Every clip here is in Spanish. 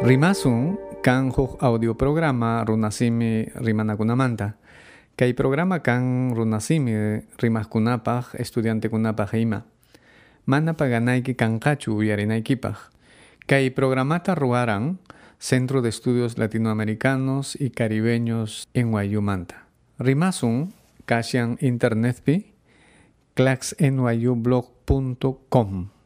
Rimasun kan audio programa runasimi rimanakunamanta. Kay programa kan runasimi rimaskunapaj estudiantekunapaj ima. Mana paganayki kanqachu uyarinaykipaj. Kay programata ruaran Centro de Estudios Latinoamericanos y Caribeños en Guayumanta. Rimasun kashan internetpi claxnyublog.com.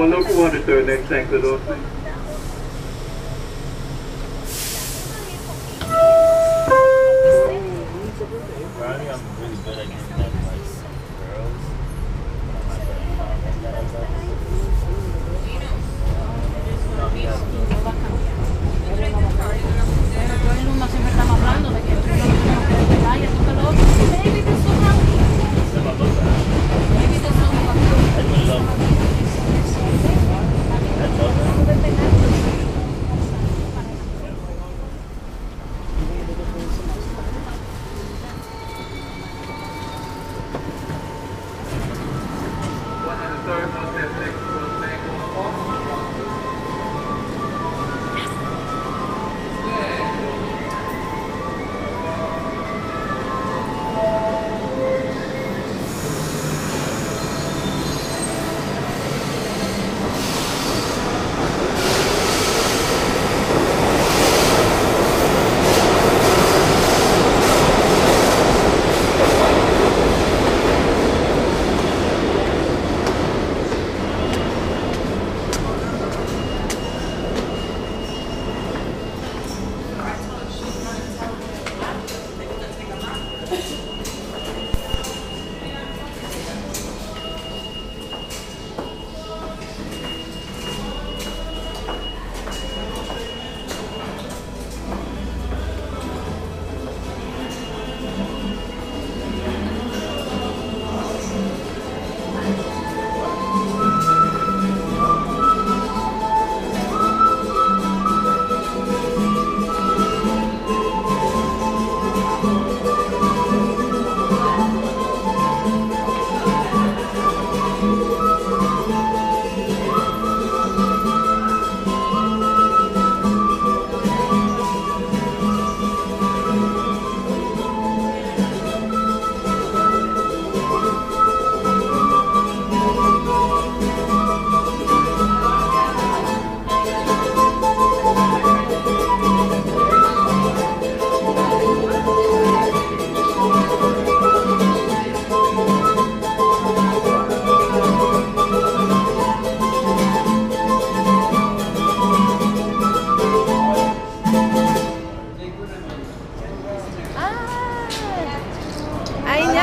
one local 103rd, next tank to things.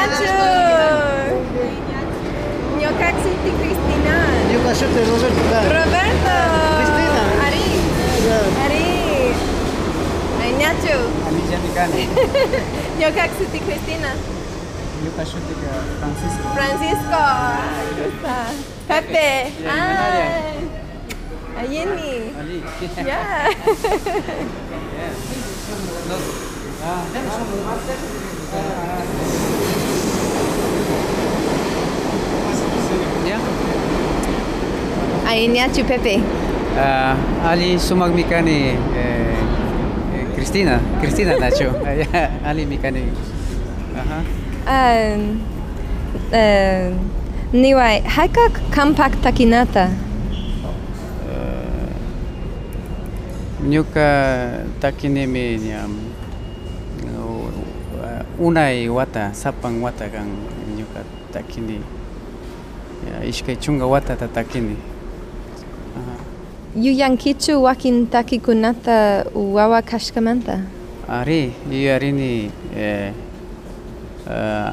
Nacho. Ñocaxiti Cristina. Yo cachete Roberto. Roberto. Cristina. Ari. Ari. Ay, Nacho. Cristina. Yo cachete Francisco. Francisco. Pepe. Ay. Ayeni. Ali. Yeah. Ya. Ainiachu Pepe. Ah, Ali sumag mikani eh, eh, Cristina, Cristina Nacho. Ya, Ali mikani. Aha. Um, uh, niwai, haika kampak takinata. Nyuka takinimi niam unai wata sapang wata kang nyuka takini ya ishkai chunga wata tatakini Aha. Yuyankichu wakin takikunata wawa kashkamanta. ari yuyarini arini eh, uh,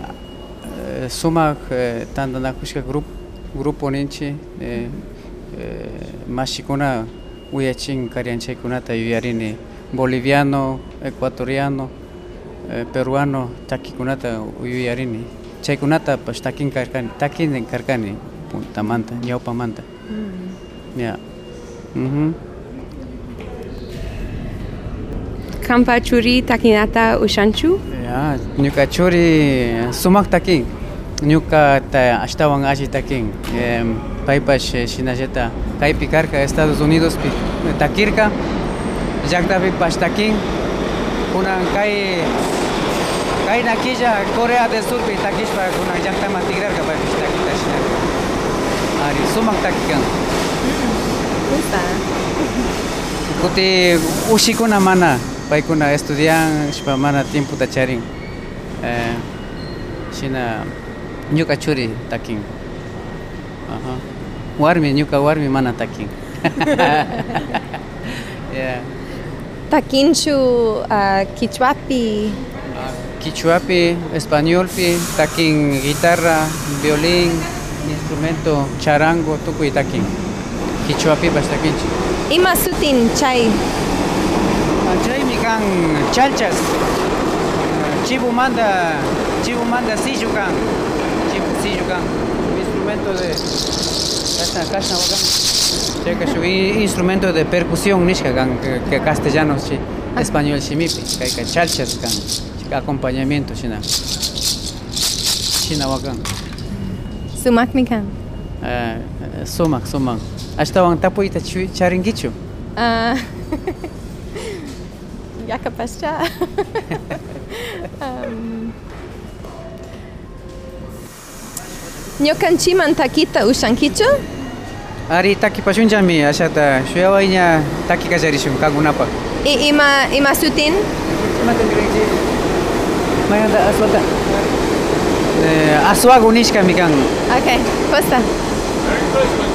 sumak eh, tanda nakushka grup grupo ninchi eh, eh, mashikuna uyachin karianchaykunata yuyarini boliviano ecuatoriano eh, peruano takikunata yuyarini chaykunata pues takin karkani takin karkani puntamanta ñawpamanta ya mhm Kampa churi takinata ushanchu. Ya, ñuka churi sumak takin. Ñuka ta ashtawan alli takin. Em, paypash eh, shinallata kaypi karka Estados Unidos pi takirka. Llaktapi pash takin. Kunan kay kay nakilla Corea del Sur pi takishpa kunan llaktama tigrarka paypish takita shinaka. Ari sumak takikan. Gusta. Kuti ushikuna mana paykuna estudian shpa mana tiempo tacharin eh, shina ñuka churi takin Aha. warmi ñuka warmi mana takin yeah. Takinchu uh, kichwapi. Quichuapi, españolpi, takin guitarra, violín, instrumento, charango, tukuy takin. Quichuapi bas takinchi. Ima sutin chay. Chaymi kan chalchas. Chibu manda, chibu manda sillo kan. Chibu sillo kan. Instrumento de kasna kasna wakan. Instrumento de percusión nishka que- que castellano chi español shimipi kayka chalchas kan. acompañamiento, China. China wakan. Sumak mikan. Uh, sumak, sumak. Hasta wang tapu ita charingichu. Uh, ah. ya capaz ya. Um. chiman Ñokanchiman takita ushankichu? Ari taki pashunchami ashata shuyawaiña taki kasharishun kankunapa. I ima ima sutin? Ima sutin? maganda aswag ka. Eh, aswag unis kami kang. Okay, basta. Merry Christmas.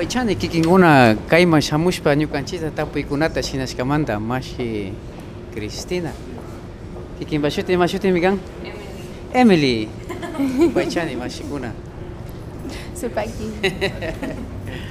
Yupaychani kikinguna kayma shamushpa ñukanchita tapuykunata shinashkamanta mashi Cristina. Kikin bashuti mashuti mikan? Emily. Yupaychani mashikuna. Supaki.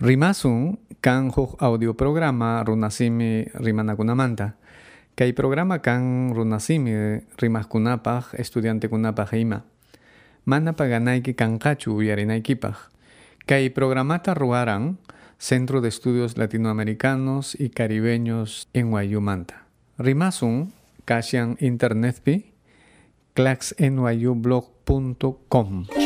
Rimasun kan audio programa runasimi rimanakunamanta. Kay programa kan runasimi rimaskunapaj estudiantekunapaj ima. Mana paganayki kanqachu uyarinaykipaj. Kay programata ruaran Centro de Estudios Latinoamericanos y Caribeños en Guayumanta. Rimasun kashan internetpi claxnyublog.com.